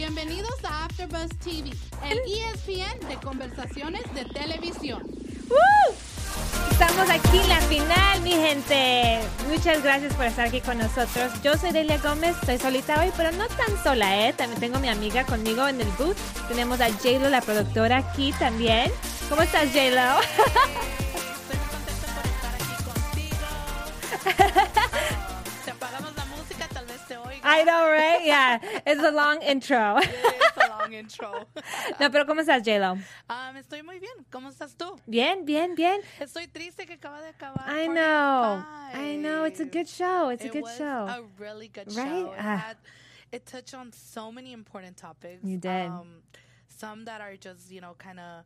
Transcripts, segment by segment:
Bienvenidos a AfterBuzz TV, el ESPN de conversaciones de televisión. ¡Woo! Estamos aquí en la final, mi gente. Muchas gracias por estar aquí con nosotros. Yo soy Delia Gómez, estoy solita hoy, pero no tan sola, ¿eh? También tengo a mi amiga conmigo en el booth. Tenemos a J-Lo, la productora, aquí también. ¿Cómo estás, J-Lo? I know, right? Yeah, it's a long intro. It's a long intro. No, pero ¿cómo estás, J-Lo? Um, estoy muy bien. ¿Cómo estás tú? Bien, bien, bien. Estoy triste que acaba de acabar. I know. I know. It's a good show. It's a It good was show. A really good Right? show. It, Ah. had, it touched on so many important topics. You did. Um, some that are just, you know, kind of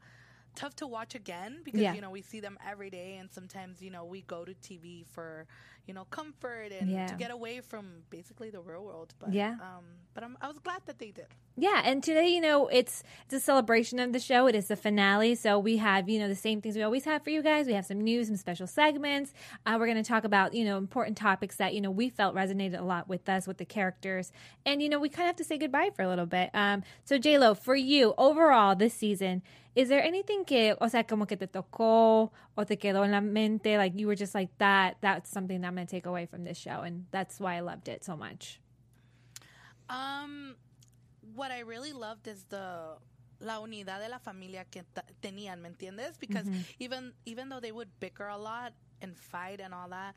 tough to watch again because, Yeah. you know, we see them every day and sometimes, you know, we go to TV for, you know, comfort and Yeah. to get away from basically the real world. But, Yeah. Um, but I'm, I was glad that they did. Yeah, and today, you know, it's it's a celebration of the show. It is the finale, so we have you know the same things we always have for you guys. We have some news, some special segments. Uh, we're going to talk about you know important topics that you know we felt resonated a lot with us, with the characters, and you know we kind of have to say goodbye for a little bit. Um, so J Lo, for you overall this season, is there anything que, o sea, como que te tocó o te quedó en la mente, like you were just like that? That's something that I'm going to take away from this show, and that's why I loved it so much. Um, what I really loved is the la unidad de la familia que ta- tenían, ¿me entiendes? Because even even though they would bicker a lot and fight and all that,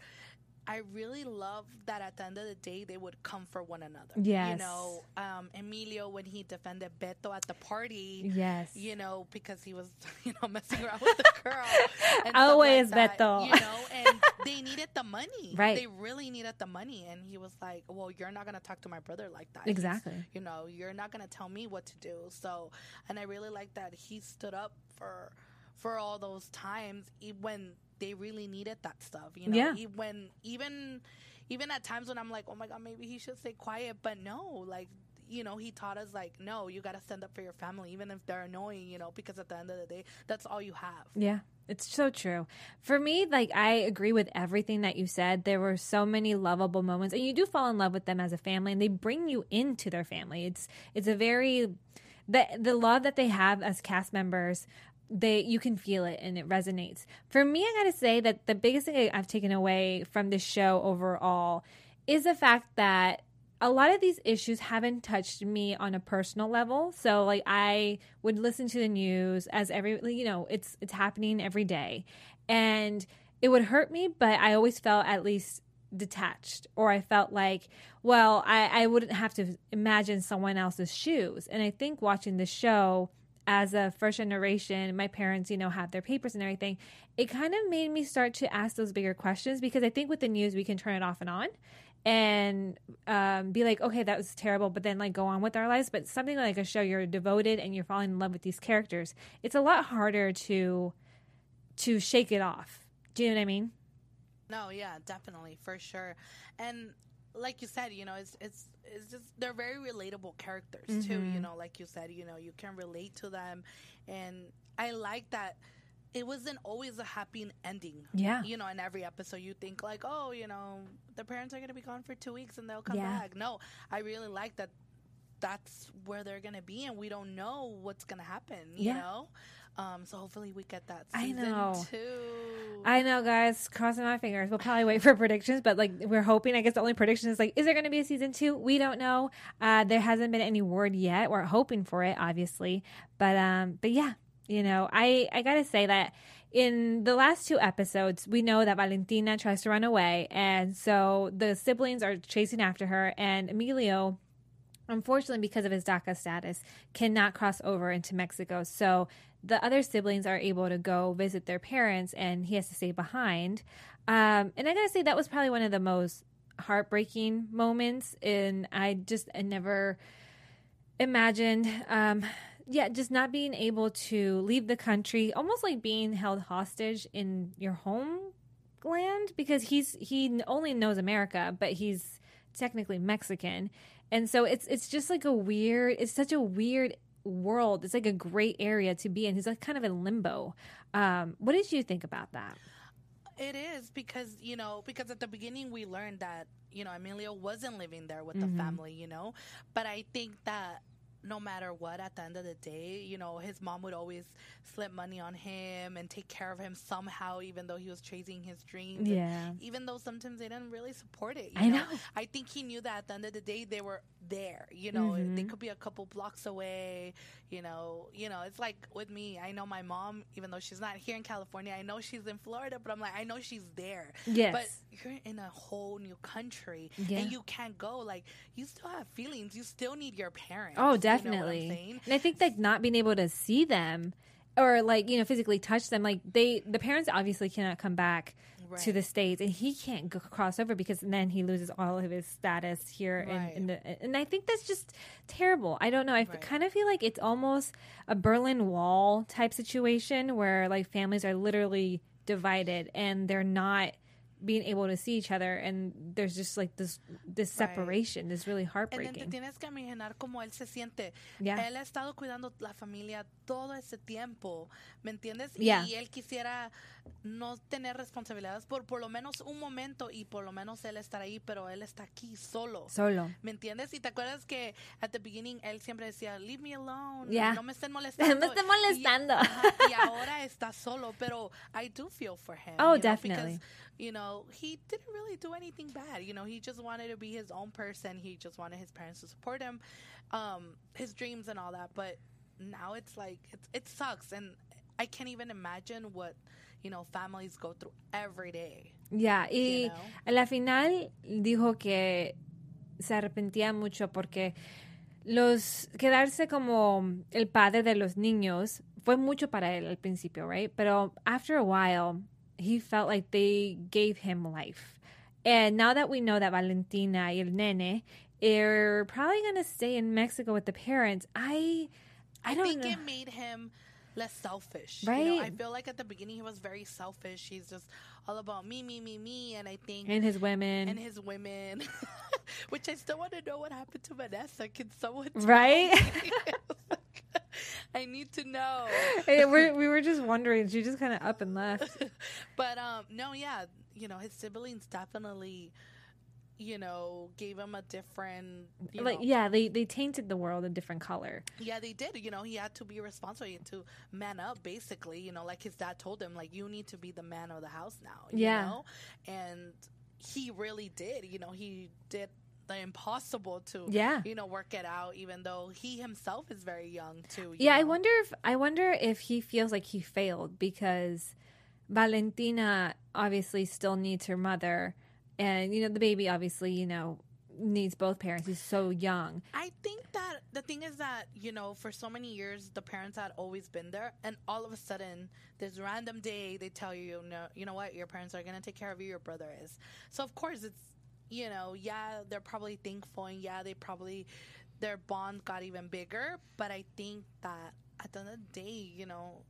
I really love that at the end of the day they would come for one another. Yes. You know, um, Emilio when he defended Beto at the party. Yes. You know, because he was, you know, messing around with the girl. and Always like that, Beto. You know, and they needed the money. Right. They really needed the money. And he was like, well, you're not going to talk to my brother like that. He's- Exactly. you know, you're not going to tell me what to do. So, and I really like that he stood up for for all those times when they really needed that stuff, you know. Yeah. E- when even even at times when I'm like, "Oh my god, maybe he should stay quiet." But no, like you know, he taught us like, no, you got to stand up for your family, even if they're annoying, you know, because at the end of the day, that's all you have. Yeah, it's so true. For me, like I agree with everything that you said. There were so many lovable moments, and you do fall in love with them as a family, and they bring you into their family. It's it's a very the the love that they have as cast members. They you can feel it and it resonates. For me, I gotta say that the biggest thing I've taken away from this show overall is the fact that a lot of these issues haven't touched me on a personal level. So like I would listen to the news as every you know, it's it's happening every day. And it would hurt me, but I always felt at least detached or I felt like, well, I, I wouldn't have to imagine someone else's shoes. And I think watching the show as a first generation, my parents, you know, have their papers and everything, it kind of made me start to ask those bigger questions because I think with the news we can turn it off and on and um, be like, okay, that was terrible, but then like go on with our lives. But something like a show, you're devoted and you're falling in love with these characters. It's a lot harder to to shake it off. Do you know what I mean? No, yeah, definitely, for sure. And like you said, you know, it's it's it's just they're very relatable characters too. Mm-hmm. You know, like you said, you know, you can relate to them, and I like that. It wasn't always a happy ending. Yeah. You know, in every episode, you think like, oh, you know, the parents are gonna be gone for two weeks and they'll come Yeah. back. No, I really like that. That's where they're gonna be, and we don't know what's gonna happen. You Yeah. know. Um, so hopefully we get that I season know. two. I know, guys. Crossing my fingers. We'll probably wait for predictions, but like we're hoping. I guess the only prediction is like, is there going to be a season two? We don't know. Uh, there hasn't been any word yet. We're hoping for it, obviously, but um, but yeah, you know, I I gotta say that in the last two episodes, we know that Valentina tries to run away, and so the siblings are chasing after her, and Emilio unfortunately because of his DACA status cannot cross over into Mexico. So the other siblings are able to go visit their parents and he has to stay behind. Um, and I gotta say that was probably one of the most heartbreaking moments and I just I never imagined um yeah, just not being able to leave the country, almost like being held hostage in your homeland because he's he only knows America, but he's technically Mexican. And so it's it's just like a weird it's such a weird world. It's like a great area to be in. He's like kind of in limbo. Um, what did you think about that? It is because you know because at the beginning we learned that you know Emilio wasn't living there with Mm-hmm. the family, you know, but I think that no matter what, at the end of the day, you know, his mom would always slip money on him and take care of him somehow, even though he was chasing his dreams. And Yeah. even though sometimes they didn't really support it. You I know. I think he knew that at the end of the day, they were there. You know, Mm-hmm. they could be a couple blocks away. You know, you know, it's like with me. I know my mom, even though she's not here in California, I know she's in Florida, but I'm like, I know she's there. Yes. But you're in a whole new country Yeah. and you can't go. Like, you still have feelings. You still need your parents. Oh, You know definitely. and I think like not being able to see them or like you know physically touch them, like they the parents obviously cannot come back to the states, and he can't go cross over because then he loses all of his status here Right. in, in the. And I think that's just terrible. I don't know. I Right. kind of feel like it's almost a Berlin Wall type situation where like families are literally divided and they're not being able to see each other and there's just like this this Right. separation this really And then te heartbreaking tienes que imaginar cómo él se siente. Yeah. Él ha estado cuidando la familia todo ese tiempo, ¿me entiendes? Yeah. Y él quisiera no tener responsabilidades por por lo menos un momento y por lo menos él estar ahí, pero él está aquí solo. solo ¿Me entiendes? Y te acuerdas que at the beginning él siempre decía, leave me alone, Yeah. no me estén molestando. Me estén molestando. Y, ajá, y ahora está solo, pero I do feel for him. Oh, you know, definitely. Because, you know, he didn't really do anything bad. You know, he just wanted to be his own person. He just wanted his parents to support him, um, his dreams and all that. But now it's like, it's, it sucks. And I can't even imagine what, you know, families go through every day. Ya, y You know? a la final dijo que se arrepentía mucho porque los quedarse como el padre de los niños fue mucho para él al principio, right? Pero after a while, he felt like they gave him life. And now that we know that Valentina y el nene are probably going to stay in Mexico with the parents, I I, think know. it made him less selfish. You know, I feel like at the beginning he was very selfish. He's just all about me, me, me, me. And I think and his women. and his women, which I still want to know what happened to Vanessa. Can someone Right? I need to know. Hey, we're, we were just wondering. She just kind of up and left. But um, no, yeah, you know, his siblings definitely, you know, gave him a different, like know, yeah they they tainted the world a different color Yeah, they did. You know, he had to be responsible. He had to man up, basically. You know, like his dad told him, like, you need to be the man of the house now. You Yeah. Know? And he really did. You know, he did the impossible to, Yeah. you know, work it out, even though he himself is very young, too. you yeah i wonder if i wonder if he feels like he failed because valentina obviously still needs her mother and you know the baby obviously you know needs both parents he's so young I think that the thing is that, you know, for so many years, the parents had always been there. And all of a sudden, this random day, they tell you, you know, you know what, your parents are going to take care of you, your brother is. So, of course, it's, you know, yeah, they're probably thankful. And yeah, they probably, their bond got even bigger. But I think that at the end of the day, you know,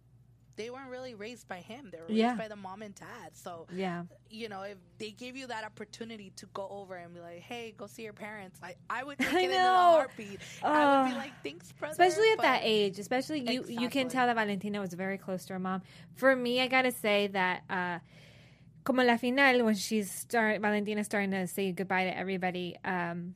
they weren't really raised by him. They were raised Yeah. by the mom and dad. So, yeah you know, if they gave you that opportunity to go over and be like, "Hey, go see your parents," I, I would take I it in a know. heartbeat. I would be like, "Thanks, brother." especially at that age especially you you can tell that valentina was very close to her mom for me i gotta say that uh como la final when she's start valentina starting to say goodbye to everybody um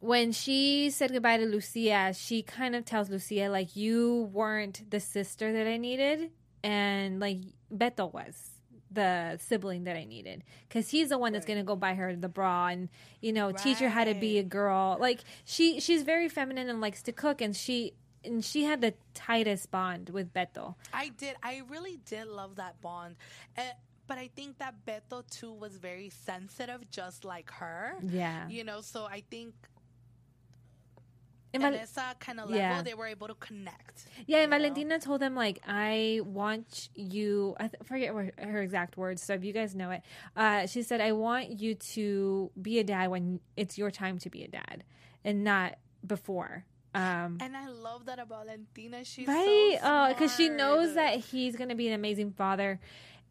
when she said goodbye to lucia she kind of tells lucia like you weren't the sister that i needed and like beto was the sibling that I needed because he's the one that's gonna go buy her the bra and you know teach her how to be a girl. Like she she's very feminine and likes to cook and she and she had the tightest bond with Beto. I did. I really did love that bond. Uh, but I think that Beto too was very sensitive, just like her. Yeah. You know, so I think And Val- esa kind of level, Yeah. they were able to connect. yeah, and know? Valentina told them like, "I want you." I th- forget what her exact words. So if you guys know it, uh, she said, "I want you to be a dad when it's your time to be a dad, and not before." Um, And I love that about Valentina. She's right? so Oh, because she knows that he's gonna be an amazing father,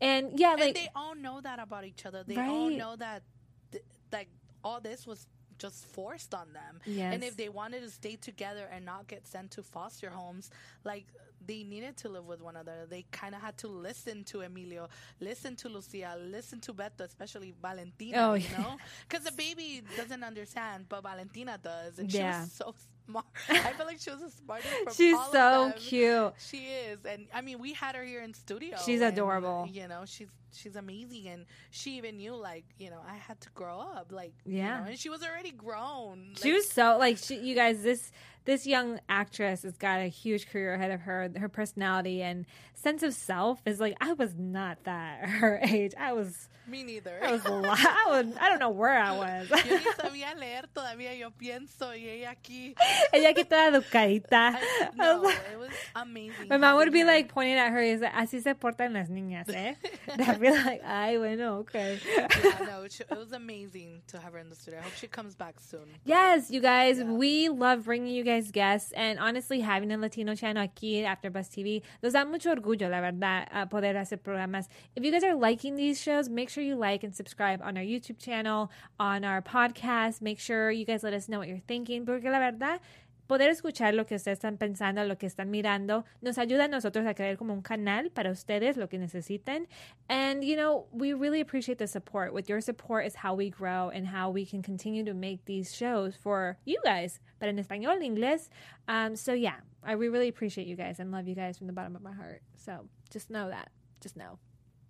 and yeah, and like they all know that about each other. They all know that, th- like all this was just forced on them. Yes. And if they wanted to stay together and not get sent to foster homes, like they needed to live with one another. They kind of had to listen to Emilio, listen to Lucia, listen to Beto, especially Valentina. Oh, you yeah. know, because the baby doesn't understand, but Valentina does, and she was so smart. I feel like she was the smartest. From She's so cute. She is, and I mean, we had her here in studio. She's and, adorable. You know, she's she's amazing, and she even knew like you know I had to grow up, like you Yeah. know, and she was already grown. She like, was so like she, you guys. This this young actress has got a huge career ahead of her. Her personality and sense of self is like I was not that her age. I was me neither. I was a lot. I was I don't know where I was. yo ni sabía leer todavía. Yo pienso y ella aquí. Ella aquí toda educadita. I, I no, was it was amazing. My mom would be like pointing at her y dice, así se portan las niñas, eh? I'd be like, ay, bueno, okay. yeah, no, it, it was amazing to have her in the studio. I hope she comes back soon. Yes, you guys, Yeah. we love bringing you guys guests and honestly having a Latino channel aquí at AfterBuzz TV nos da mucho orgullo, la verdad, uh, poder hacer programas. If you guys are liking these shows, make sure you like and subscribe on our YouTube channel, on our podcast. Make sure you guys let us know what you're thinking, porque la verdad, poder escuchar lo que ustedes están pensando, lo que están mirando, nos ayuda a nosotros a crear como un canal para ustedes, lo que necesiten. And, you know, we really appreciate the support. With your support is how we grow and how we can continue to make these shows for you guys, but in español, inglés. Um, so, yeah, I, we really appreciate you guys and love you guys from the bottom of my heart. So, just know that. Just know.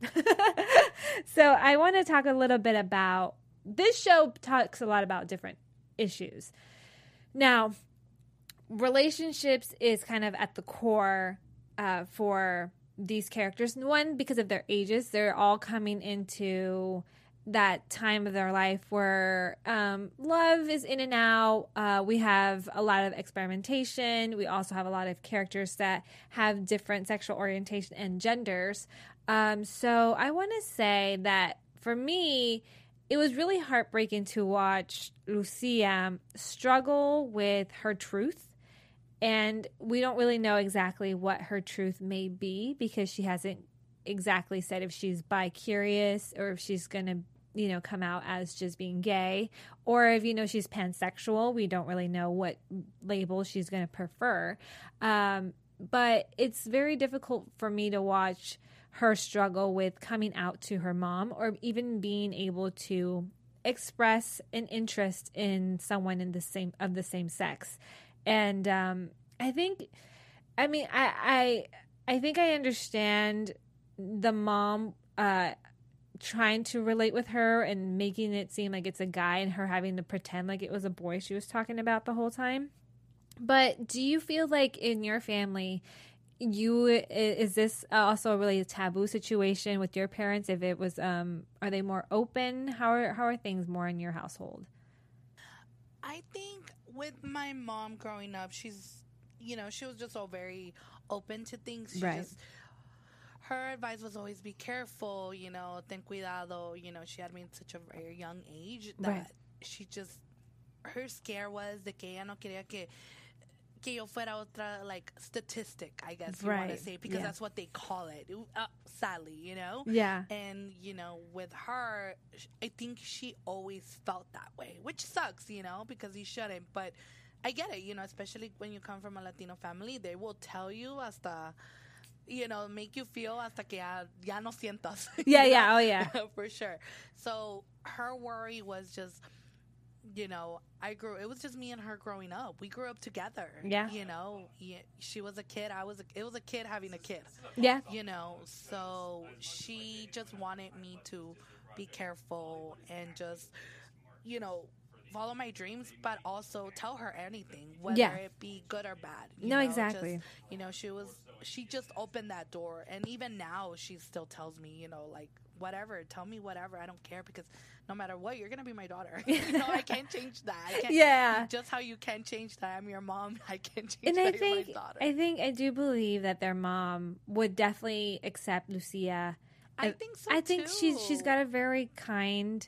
so, I want to talk a little bit about this show talks a lot about different issues. Now, relationships is kind of at the core uh, for these characters. One, because of their ages, they're all coming into that time of their life where um, love is in and out. Uh, we have a lot of experimentation. We also have a lot of characters that have different sexual orientation and genders. Um, so I want to say that for me, it was really heartbreaking to watch Lucia struggle with her truth and we don't really know exactly what her truth may be because she hasn't exactly said if she's bi curious or if she's going to you know come out as just being gay or if you know she's pansexual. We don't really know what label she's going to prefer. Um, but it's very difficult for me to watch her struggle with coming out to her mom or even being able to express an interest in someone in the same of the same sex and um, I think, I mean, I, I, I think I understand the mom uh, trying to relate with her and making it seem like it's a guy, and her having to pretend like it was a boy she was talking about the whole time. But do you feel like in your family? You is this also a really taboo situation with your parents? If it was, um, are they more open? How are how are things more in your household? I think with my mom growing up, she's, you know, she was just all very open to things. She Right. just, her advice was always be careful, you know, ten cuidado. You know, she had me in such a very young age that Right. she just, her scare was de que ella no quería que, que yo fuera otra, like, statistic, I guess you want Right. to say, because Yeah. that's what they call it. Uh, sadly, you know? Yeah, And, you know, with her, I think she always felt that way, which sucks, you know, because you shouldn't. But I get it, you know, especially when you come from a Latino family, they will tell you hasta, you know, make you feel hasta que ya, ya no sientas. yeah, yeah. Oh, yeah. For sure. So her worry was just, you know, I grew, it was just me and her growing up. We grew up together. Yeah. You know, she was a kid. I was, a, it was a kid having a kid Yeah. you know so she just wanted me to be careful and just you know follow my dreams but also tell her anything whether Yeah. it be good or bad you No, know, exactly. just, you know she was she just opened that door and even now she still tells me you know like whatever tell me whatever i don't care because no matter what you're gonna be my daughter you know i can't change that I can't, Yeah. just how you can't change that i'm your mom i can't change and that I you're think my daughter I think I do believe that their mom would definitely accept Lucia. I think so I think she's she's got a very kind.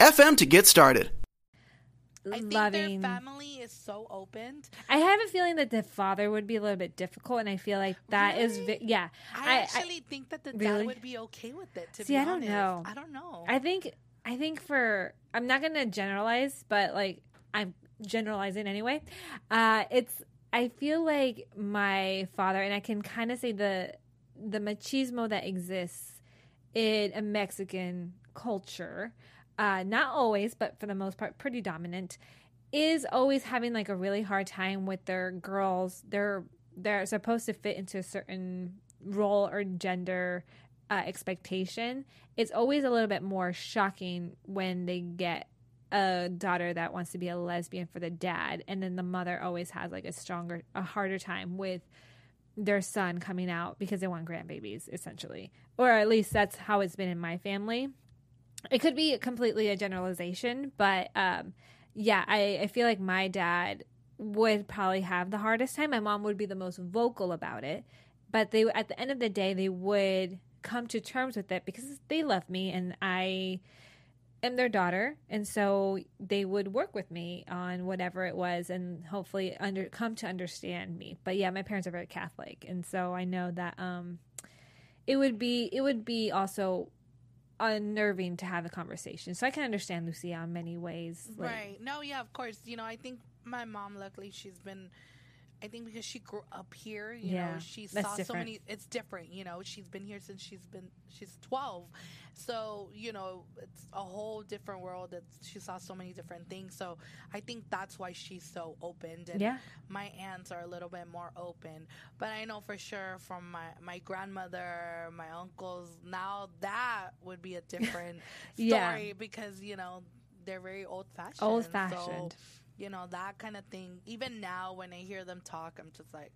anchor.fm to get started. I think loving. their family is so open. I have a feeling that the father would be a little bit difficult, and I feel like that is Really? vi- yeah. I, actually think that the really? dad would be okay with it. To See, be I don't know. I don't know. I think I think for I'm not gonna generalize, but like I'm generalizing anyway. Uh, it's I feel like my father, and I can kind of say the the machismo that exists in a Mexican culture, uh, not always, but for the most part, pretty dominant, is always having like a really hard time with their girls. They're they're supposed to fit into a certain role or gender uh, expectation. It's always a little bit more shocking when they get a daughter that wants to be a lesbian for the dad, and then the mother always has like a stronger, a harder time with their son coming out because they want grandbabies, essentially, or at least that's how it's been in my family. It could be completely a generalization, but um, yeah, I, I feel like my dad would probably have the hardest time. My mom would be the most vocal about it, but they at the end of the day they would come to terms with it because they love me and I am their daughter, and so they would work with me on whatever it was, and hopefully under come to understand me. But yeah, my parents are very Catholic, and so I know that um, it would be it would be also unnerving to have a conversation. So I can understand Lucia in many ways. like- Right. No, yeah, of course. You know, I think my mom, luckily, she's been. I think because she grew up here, you Yeah, know, she saw so many. It's different, you know. She's been here since she's been she's twelve, so you know it's a whole different world. That she saw so many different things, so I think that's why she's so open. And Yeah. my aunts are a little bit more open, but I know for sure from my my grandmother, my uncles. Now that would be a different Yeah. story because you know they're very old fashioned. Old-fashioned. You know that kind of thing. Even now, when I hear them talk, I'm just like,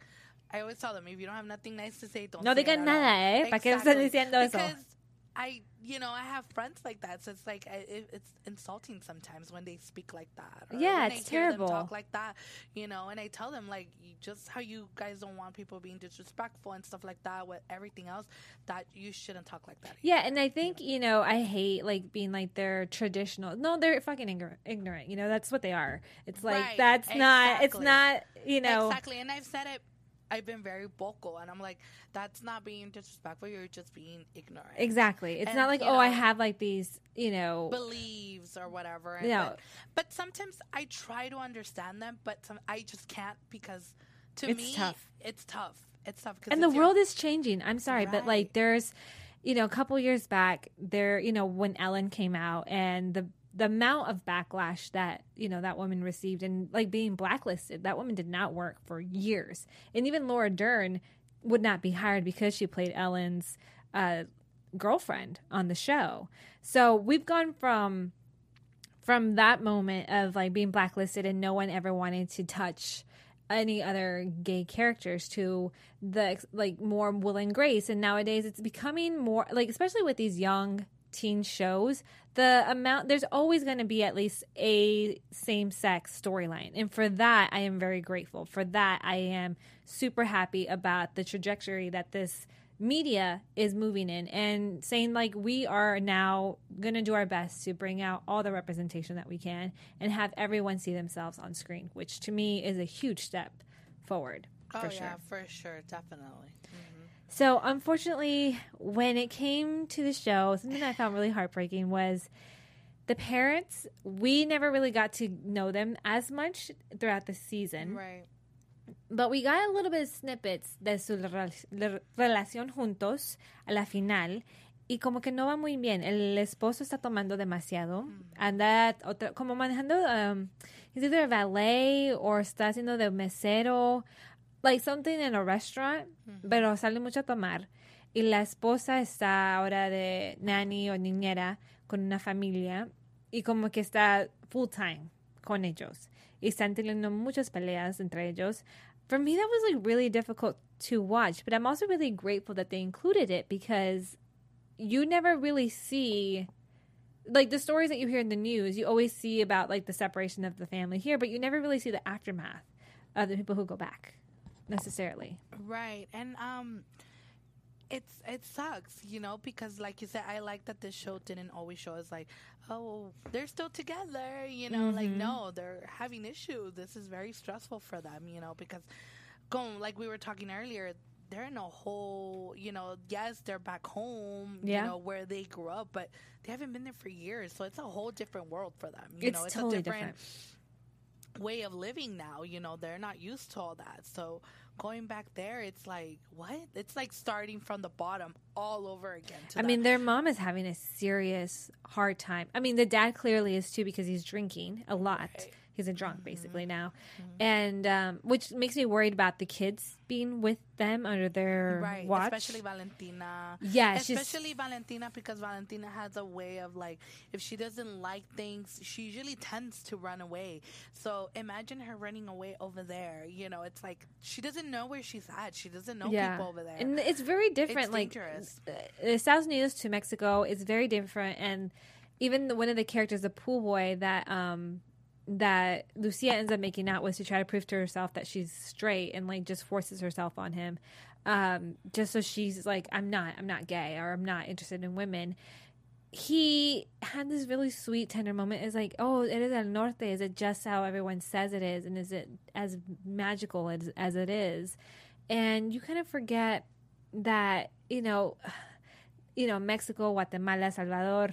I always tell them if you don't have nothing nice to say, don't. No say digan nada, all. eh? ¿Para qué están eso? I, you know, I have friends like that, so it's like I, it, it's insulting sometimes when they speak like that. Yeah, it's I hear terrible. Them talk like that, you know, and I tell them like just how you guys don't want people being disrespectful and stuff like that with everything else, that you shouldn't talk like that. Yeah, and I think you know I hate like being like they're traditional. No, they're fucking ignorant. Ignorant. You know that's what they are. It's like Right, that's not. It's not. You know. Exactly. And I've said it. I've been very vocal, and I'm like, that's not being disrespectful. You're just being ignorant. Exactly. It's And, not like oh I have like these. You know. Believes or whatever. And Yeah. But, but sometimes I try to understand them, but some, I just can't because to It's me, tough. it's tough. It's tough. and the your- world is changing. I'm sorry, but like there's, you know, a couple years back, there, you know, when Ellen came out and the the amount of backlash that you know that woman received and like being blacklisted, that woman did not work for years, and even Laura Dern would not be hired because she played Ellen's uh, girlfriend on the show. So we've gone from from that moment of like being blacklisted and no one ever wanted to touch any other gay characters to the like more Will and Grace and nowadays it's becoming more like especially with these young teen shows the amount there's always going to be at least a same sex storyline. And for that I am very grateful. For that I am super happy about the trajectory that this media is moving in and saying like we are now going to do our best to bring out all the representation that we can and have everyone see themselves on screen which to me is a huge step forward Oh for yeah, sure. for sure, definitely. So unfortunately when it came to the show something that i found really heartbreaking was the parents we never really got to know them as much throughout the season Right. but we got a little bit of snippets de su rela- relación juntos a la final y como que no va muy bien. El esposo está tomando demasiado. Anda otra, como manejando, um, he's either a valet or está haciendo de mesero, like something in a restaurant, pero sale mucho a tomar. Y la esposa está ahora de nanny o niñera con una familia y como que está full time con ellos. Y están teniendo muchas peleas entre ellos. For me, that was like really difficult to watch, but I'm also really grateful that they included it because you never really see like the stories that you hear in the news. You always see about like the separation of the family here, but you never really see the aftermath of the people who go back necessarily. Right. And um it's it sucks, you know, because like you said, I like that this show didn't always show us like, oh, they're still together, you know, like no, they're having issues. This is very stressful for them, you know, because going like we were talking earlier, they're in a whole, you know, yes, they're back home, Yeah. you know, where they grew up, but they haven't been there for years, so it's a whole different world for them. You It's know, it's totally a different different. Way of living now. You know, they're not used to all that. So going back there, it's like what? It's like starting from the bottom all over again. I that- mean, their mom is having a serious hard time. I mean, the dad clearly is too because he's drinking a lot. Right. Mm-hmm. He's a drunk basically now, and um, which makes me worried about the kids being with them under their right, watch. especially Valentina. Yeah, especially Valentina because Valentina has a way of like if she doesn't like things, she usually tends to run away. So imagine her running away over there. You know, it's like she doesn't know where she's at. She doesn't know yeah, people over there. and it's very different. like dangerous. uh, Estados Unidos to Mexico is very different, and even the, one of the characters, the pool boy that um that Lucia ends up making out with to try to prove to herself that she's straight and like just forces herself on him, um, just so she's like, I'm not, I'm not gay or I'm not interested in women. He had this really sweet, tender moment. Is like, oh, it is el norte. Is it just how everyone says it is, and is it as magical as as it is? And you kind of forget that you know, you know, Mexico, Guatemala, Salvador,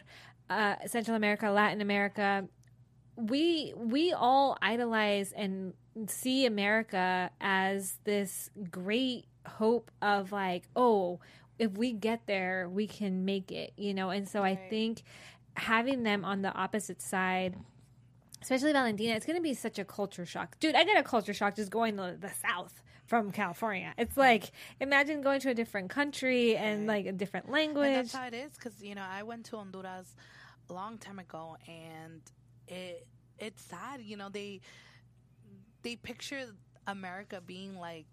uh, Central America, Latin America, we we all idolize and see America as this great hope of like, oh, if we get there, we can make it, you know. And so I think having them on the opposite side especially Valentina, it's going to be such a culture shock. Dude, I got a culture shock just going to the South from California. It's like, imagine going to a different country and like a different And language. that's how it is because you know I went to Honduras a long time ago, and it it's sad. You know they they picture America being like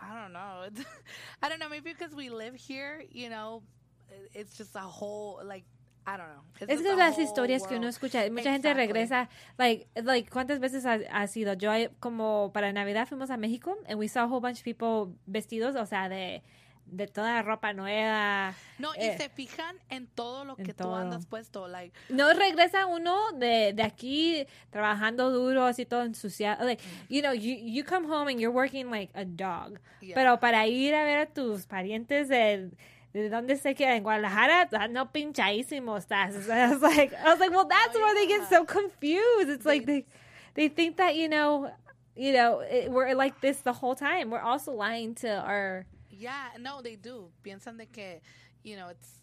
I don't know. I don't know. Maybe because we live here, you know, it- it's just a whole like I don't know. It's Es que las historias que uno world. escucha, mucha gente regresa, like, like, ¿cuántas veces ha, ha sido? Yo, como para Navidad fuimos a México and we saw a whole bunch of people vestidos, o sea, de, de toda la ropa nueva. No, y eh, se fijan en todo lo que tú todo. andas puesto, like No regresa uno de, de aquí trabajando duro, así todo ensuciado. Like, you know, you, you come home and you're working like a dog. Yeah. Pero para ir a ver a tus parientes de, de donde se queda en Guadalajara, no pinchadísimo estás. I was like, I was like, well, that's Oh, where they get so confused. It's like they, they think that, you know, you know, it, we're like this the whole time. We're also lying to our, yeah, no, they do. Piensan de que, you know, it's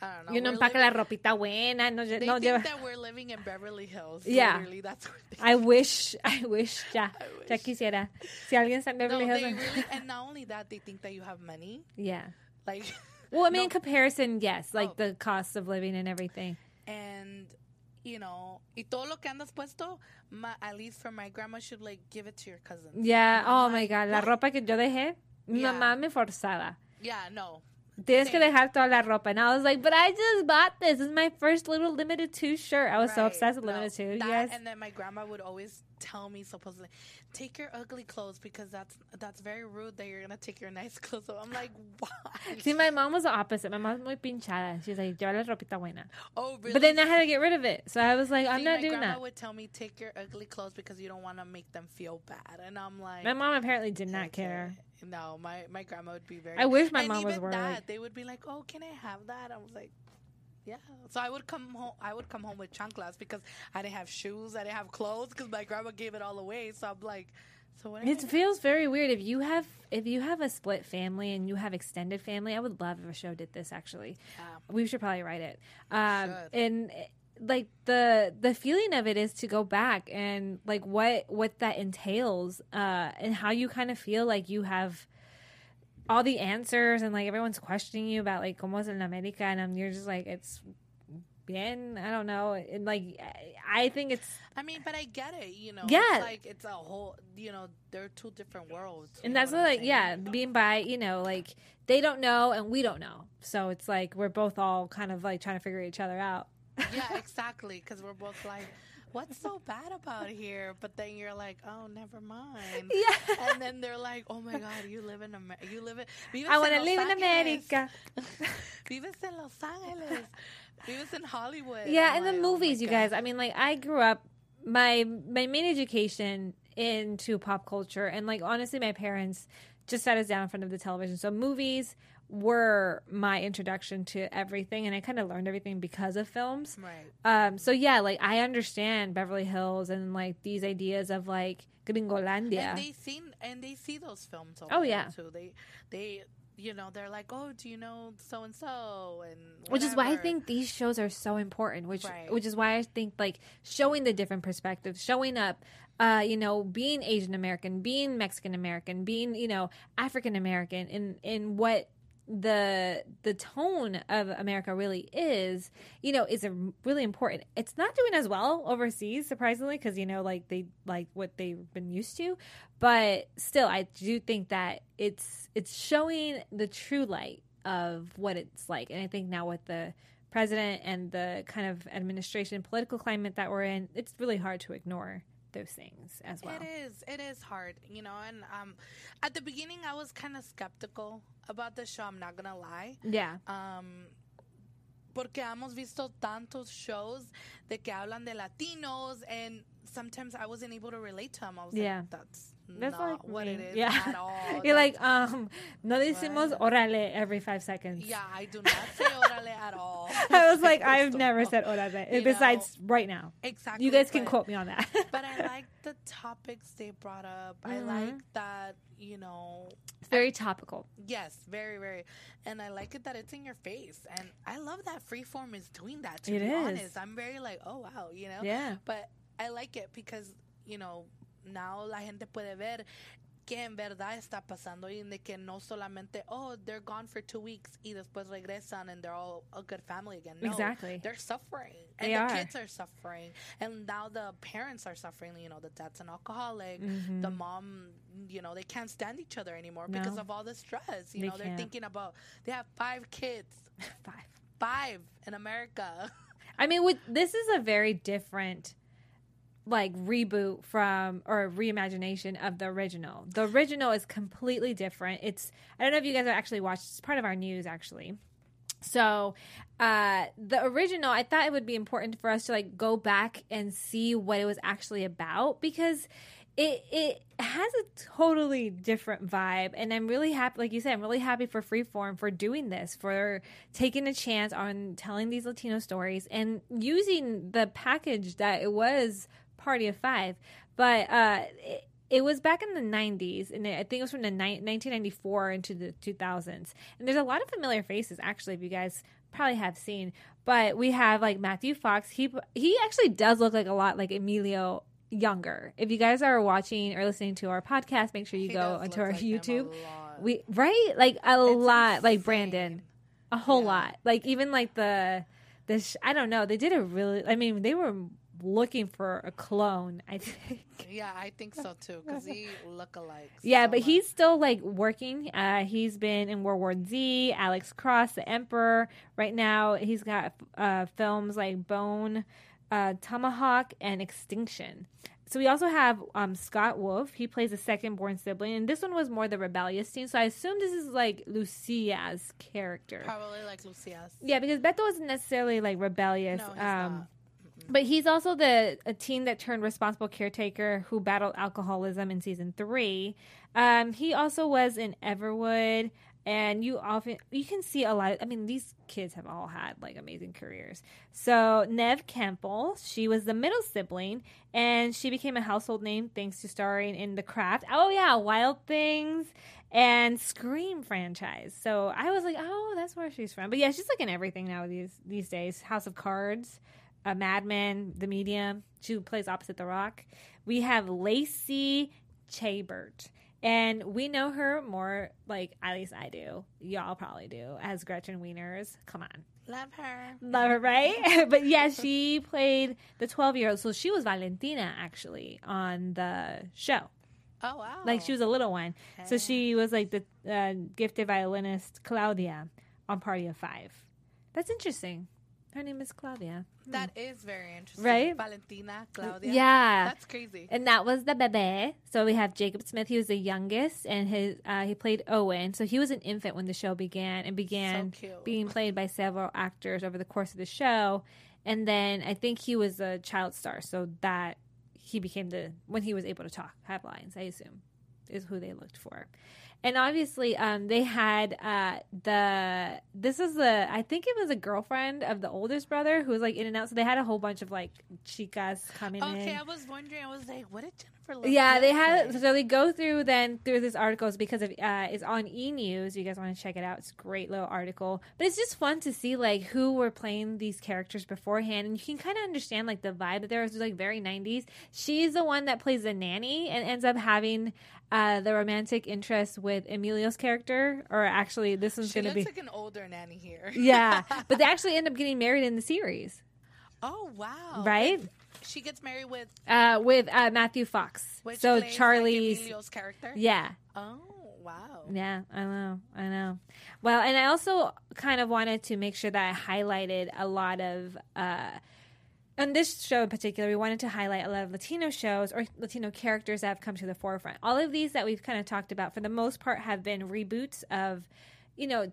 I don't know. know, we're empaca la living- ropita buena. No, They no think lleva. that we're living in Beverly Hills. Yeah. Literally, that's what they I wish, I wish, ya, I ya wish. quisiera. Si alguien está en No, Beverly they Hills. really, and not only that, they think that you have money. yeah. Like, Well, I mean, No. in comparison, yes, like Oh. the cost of living and everything. and you know, y todo lo que andas puesto, ma, at least for my grandma, should like give it to your cousins. Yeah. Oh my God. La ropa que yo dejé, mi Yeah. mamá me forzaba. Yeah, no. Tienes que Same. dejar toda la ropa. And I was like, but I just bought this. This is my first little Limited Too shirt. I was so Right. obsessed with No, Limited Too. that, Yes. And then my grandma would always tell me supposedly, take your ugly clothes because that's that's very rude that you're gonna take your nice clothes off. I'm like, why? See, my mom was the opposite. My mom's muy pinchada. She's like, lleva la ropita buena. oh, really? But then I had to get rid of it. So I was like, I'm See, not my doing grandma that. would tell me, take your ugly clothes because you don't want to make them feel bad. And I'm like, My mom apparently did not Okay. care. No, my, my grandma would be very. I wish my and mom was worried. that, They would be like, "Oh, can I have that?" I was like, "Yeah." So I would come home. I would come home with chanclas because I didn't have shoes. I didn't have clothes because my grandma gave it all away. So I'm like, "So what?" It feels very weird if you have if you have a split family and you have extended family. I would love if a show did this. Actually, Yeah. we should probably write it. Um, and like the the feeling of it is to go back and like what what that entails uh, and how you kind of feel like you have all the answers and like everyone's questioning you about like como es en America and um, you're just like it's bien I don't know and like I- I think it's I mean, but I get it. You know, Yeah. It's like it's a whole. You know, they're two different worlds. and that's what what like saying? yeah being by you know like they don't know and we don't know so it's like we're both all kind of like trying to figure each other out yeah, exactly. Because we're both like, what's so bad about here? But then you're like, oh, never mind. Yeah. And then they're like, oh my God, you live in America. You live in. Vives I want to live in Ángeles. America. Vives in Los Ángeles. Vives in Hollywood. Yeah, I'm and the like, oh movies, you guys. I mean, like I grew up my my main education into pop culture, and like honestly, my parents just sat us down in front of the television. So movies were my introduction to everything, and I kind of learned everything because of films. Right. Um, so yeah, like I understand Beverly Hills and like these ideas of like Gringolandia. And they seen and they see those films. Oh, yeah. too. They they you know they're like, oh, do you know so and so and which is why I think these shows are so important. Which Right. which is why I think like showing the different perspectives, showing up, uh, you know, being Asian American, being Mexican American, being you know African American, in in what the the tone of America really is, you know, is a really important. It's not doing as well overseas, surprisingly, because you know, like they like what they've been used to, but still, I do think that it's it's showing the true light of what it's like, and I think now with the president and the kind of administration political climate that we're in, it's really hard to ignore those things as well. It is. It is hard, you know. And um, at the beginning, I was kind of skeptical about the show. I'm not gonna lie. Yeah. Um, porque hemos visto tantos shows de que hablan de Latinos, and sometimes I wasn't able to relate to them. I was Yeah. like, that's, That's not like what me. it is Yeah. at all. You're That's- like, um, no decimos orale every five seconds. yeah, I do not say orale at all. I was like, I've never said orale, You besides right now. Exactly. You guys can but- quote me on that. But I like the topics they brought up. I Mhm. like that, you know, it's very topical. yes, very, very. And I like it that it's in your face. And I love that Freeform is doing that, to It be is. honest. I'm very like, oh, wow, you know? Yeah. But I like it because, you know, now la gente puede ver que en verdad está pasando y de que no solamente, oh, they're gone for two weeks y después regresan and they're all a good family again. No, Exactly. They're suffering. They and the are. kids are suffering. And now the parents are suffering. You know, the dad's an alcoholic. Mhm. The mom, you know, they can't stand each other anymore because of all the stress. You They know, they're can't. thinking about, they have five kids. Five. Five in America. I mean, with, this is a very different like reboot from or reimagination of the original. The original is completely different. It's I don't know if you guys have actually watched. It's part of our news actually. So, uh, the original, I thought it would be important for us to like go back and see what it was actually about because it it has a totally different vibe, and I'm really happy. Like you said, I'm really happy for Freeform for doing this, for taking a chance on telling these Latino stories and using the package that it was Party of Five, but uh. It, it was back in the 90s and i think it was from the ni- 1994 into the 2000s and there's a lot of familiar faces actually if you guys probably have seen. But we have like matthew fox. He he actually does look like a lot like emilio younger. If you guys are watching or listening to our podcast make sure you He go onto our like youtube. we right? Like a lot like brandon. a whole Yeah. lot. Like even like the the sh- i don't know. They did a really i mean they were looking for a clone i think Yeah, I think so too. Because he look-alikes. yeah, so but much. he's still like working. Uh, he's been in World War Z, Alex Cross, The Emperor. Right now, he's got uh, films like Bone, uh, Tomahawk, and Extinction. So we also have um, Scott Wolf. He plays a second born sibling, and this one was more the rebellious teen. So I assume this is like Lucia's character. probably like Lucia's. Yeah, because Beto isn't necessarily like rebellious. No, he's um, not. But he's also the a teen that turned responsible caretaker who battled alcoholism in season three. Um, he also was in Everwood, and you often you can see a lot. Of, I mean, these kids have all had like amazing careers. So Neve Campbell, she was the middle sibling, and she became a household name thanks to starring in The Craft. Oh yeah, Wild Things. And Scream franchise, so I was like, "Oh, that's where she's from." But yeah, she's like in everything now these these days. House of Cards, a Mad Men, The Medium. She plays opposite The Rock. We have Lacey Chabert. And we know her more, like, at least I do. Y'all probably do, as Gretchen Wieners. Come on. Love her. Love her, right? but yeah, she played the 12 year old. So she was Valentina, actually, on the show. Oh wow. Like, she was a little one. So she was like the uh, gifted violinist Claudia on Party of Five. That's interesting. Her name is Claudia. That is very interesting. Right? Valentina, Claudia. Yeah. That's crazy. And that was the bebe. So we have Jacob Smith. He was the youngest, and his uh, he played Owen. So he was an infant when the show began, and began So being played by several actors over the course of the show. And then I think he was a child star, so that he became the when he was able to talk, have lines. I assume is who they looked for. And obviously, um, they had uh, the this is the I think it was a girlfriend of the oldest brother who was like in and out. So they had a whole bunch of like chicas coming in. Okay, I was wondering. I was like, what did Jennifer? Lopez Yeah, they had so they go through then through this article articles because of uh, it's on E News. You guys want to check it out? It's a great little article, but it's just fun to see like who were playing these characters beforehand, and you can kind of understand like the vibe that there was like very nineties. She's the one that plays the nanny and ends up having uh, the romantic interest with Emilio's character, or actually this one's going to looks be like an older nanny here. yeah, but they actually end up getting married in the series, Oh wow! right? She gets married with Uh, with uh, Matthew Fox. which so plays, like, Charlie's Emilio's character. yeah. Oh wow! Yeah, I know. I know. Well, and I also kind of wanted to make sure that I highlighted a lot of uh on this show in particular, we wanted to highlight a lot of Latino shows or Latino characters that have come to the forefront. All of these that we've kind of talked about, for the most part, have been reboots of, you know,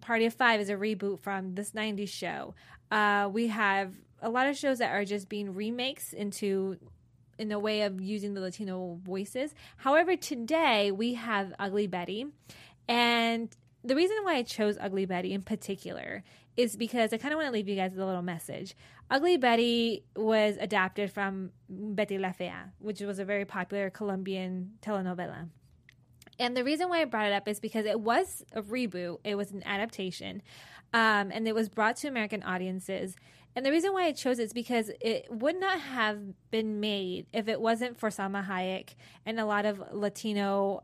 Party of Five is a reboot from this 90s show. Uh, we have a lot of shows that are just being remakes into in a way of using the Latino voices. However, today we have Ugly Betty. And the reason why I chose Ugly Betty in particular is because I kind of want to leave you guys with a little message. Ugly Betty was adapted from Betty La Fea, which was a very popular Colombian telenovela. And the reason why I brought it up is because it was a reboot, it was an adaptation, um, and it was brought to American audiences. And the reason why I chose it is because it would not have been made if it wasn't for Salma Hayek and a lot of Latino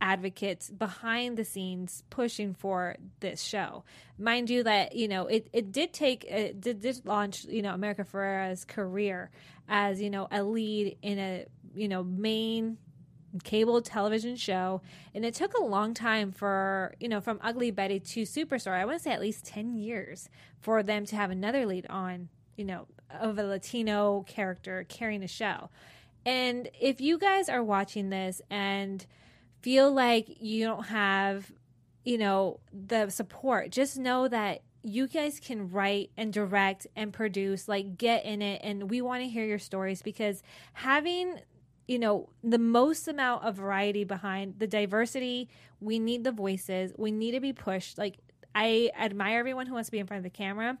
advocates behind the scenes pushing for this show. Mind you, that you know it, it did take it did, did launch you know America Ferrera's career as you know a lead in a you know main cable television show. And it took a long time for you know from ugly betty to superstar. I want to say at least 10 years for them to have another lead on you know of a latino character carrying a show. And if you guys are watching this and feel like you don't have you know the support. Just know that you guys can write and direct and produce like get in it. And we want to hear your stories because having you know the most amount of variety behind the diversity we need the voices. We need to be pushed. Like i admire everyone who wants to be in front of the camera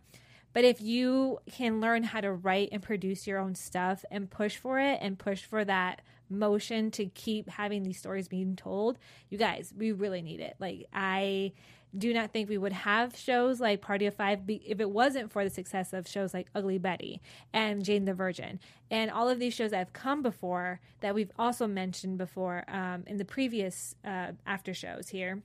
but if you can learn how to write and produce your own stuff and push for it and push for that motion to keep having these stories being told. You guys we really need it. Like i do not think we would have shows like Party of Five if it wasn't for the success of shows like Ugly Betty and Jane the Virgin. And all of these shows that have come before that we've also mentioned before um, in the previous uh, after shows here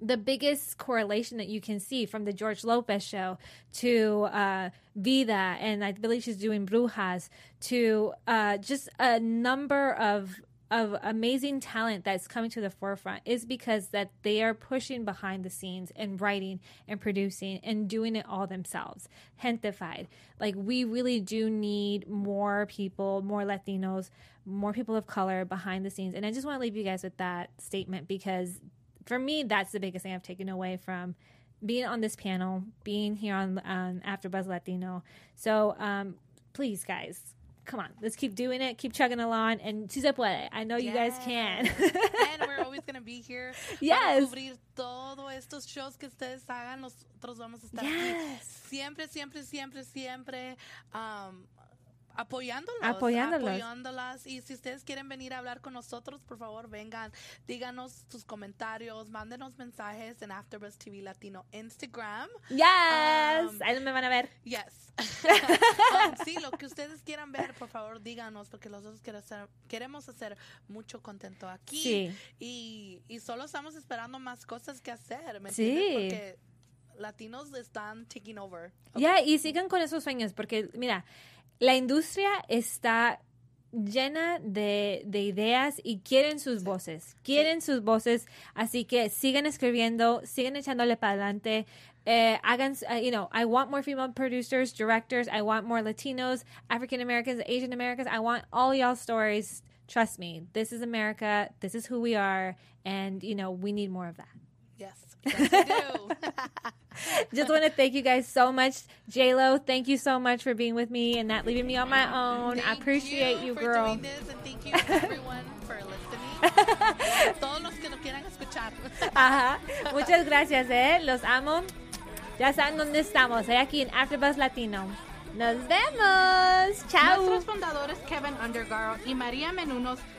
the biggest correlation that you can see from the George Lopez show to uh, Vida, and I believe she's doing Brujas, to uh, just a number of of amazing talent that's coming to the forefront is because that they are pushing behind the scenes and writing and producing and doing it all themselves hentified like we really do need more people more latinos more people of color behind the scenes. And i just want to leave you guys with that statement because for me that's the biggest thing i've taken away from being on this panel being here on um, AfterBuzz latino so um, please guys come on, let's keep doing it, keep chugging along, and se puede. I know you guys can. and we're always going to be here Yes. para cubrir todos estos shows que ustedes hagan. Nosotros vamos a estar Yes. aquí siempre, siempre, siempre, siempre um, apoyándolos, Apoyándolos. apoyándolas. Y si ustedes quieren venir a hablar con nosotros, por favor, vengan, díganos sus comentarios, mándenos mensajes en AfterBuzz TV Latino Instagram. yes, Um, ahí me van a ver. Yes. Um, sí, lo que ustedes quieran ver, por favor, díganos, porque nosotros queremos hacer, queremos hacer mucho contento aquí. Sí. Y, y solo estamos esperando más cosas que hacer, ¿me Sí. entiendes? Porque latinos están taking over. Ya, y sigan con esos sueños, porque mira, la industria está llena de, de ideas y quieren sus voces, quieren sus voces, así que sigan escribiendo, sigan echándole para adelante. Eh, hagan, uh, you know, I want more female producers, directors. I want more Latinos, African Americans, Asian Americans. I want all y'all stories. Trust me, this is America. This is who we are, and you know, we need more of that. Yes, yes do. Just want to thank you guys so much, J Lo. Thank you so much for being with me and not leaving me on my own. I appreciate you, for girl. Doing this, and thank you everyone for listening. Todos los que nos quieran escuchar. Ajá. Muchas gracias, eh. Los amo. Ya saben dónde estamos, eh. Aquí en AfterBuzz Latino. Nos vemos. Chao. Nuestros fundadores Keven Undergaro y María Menounos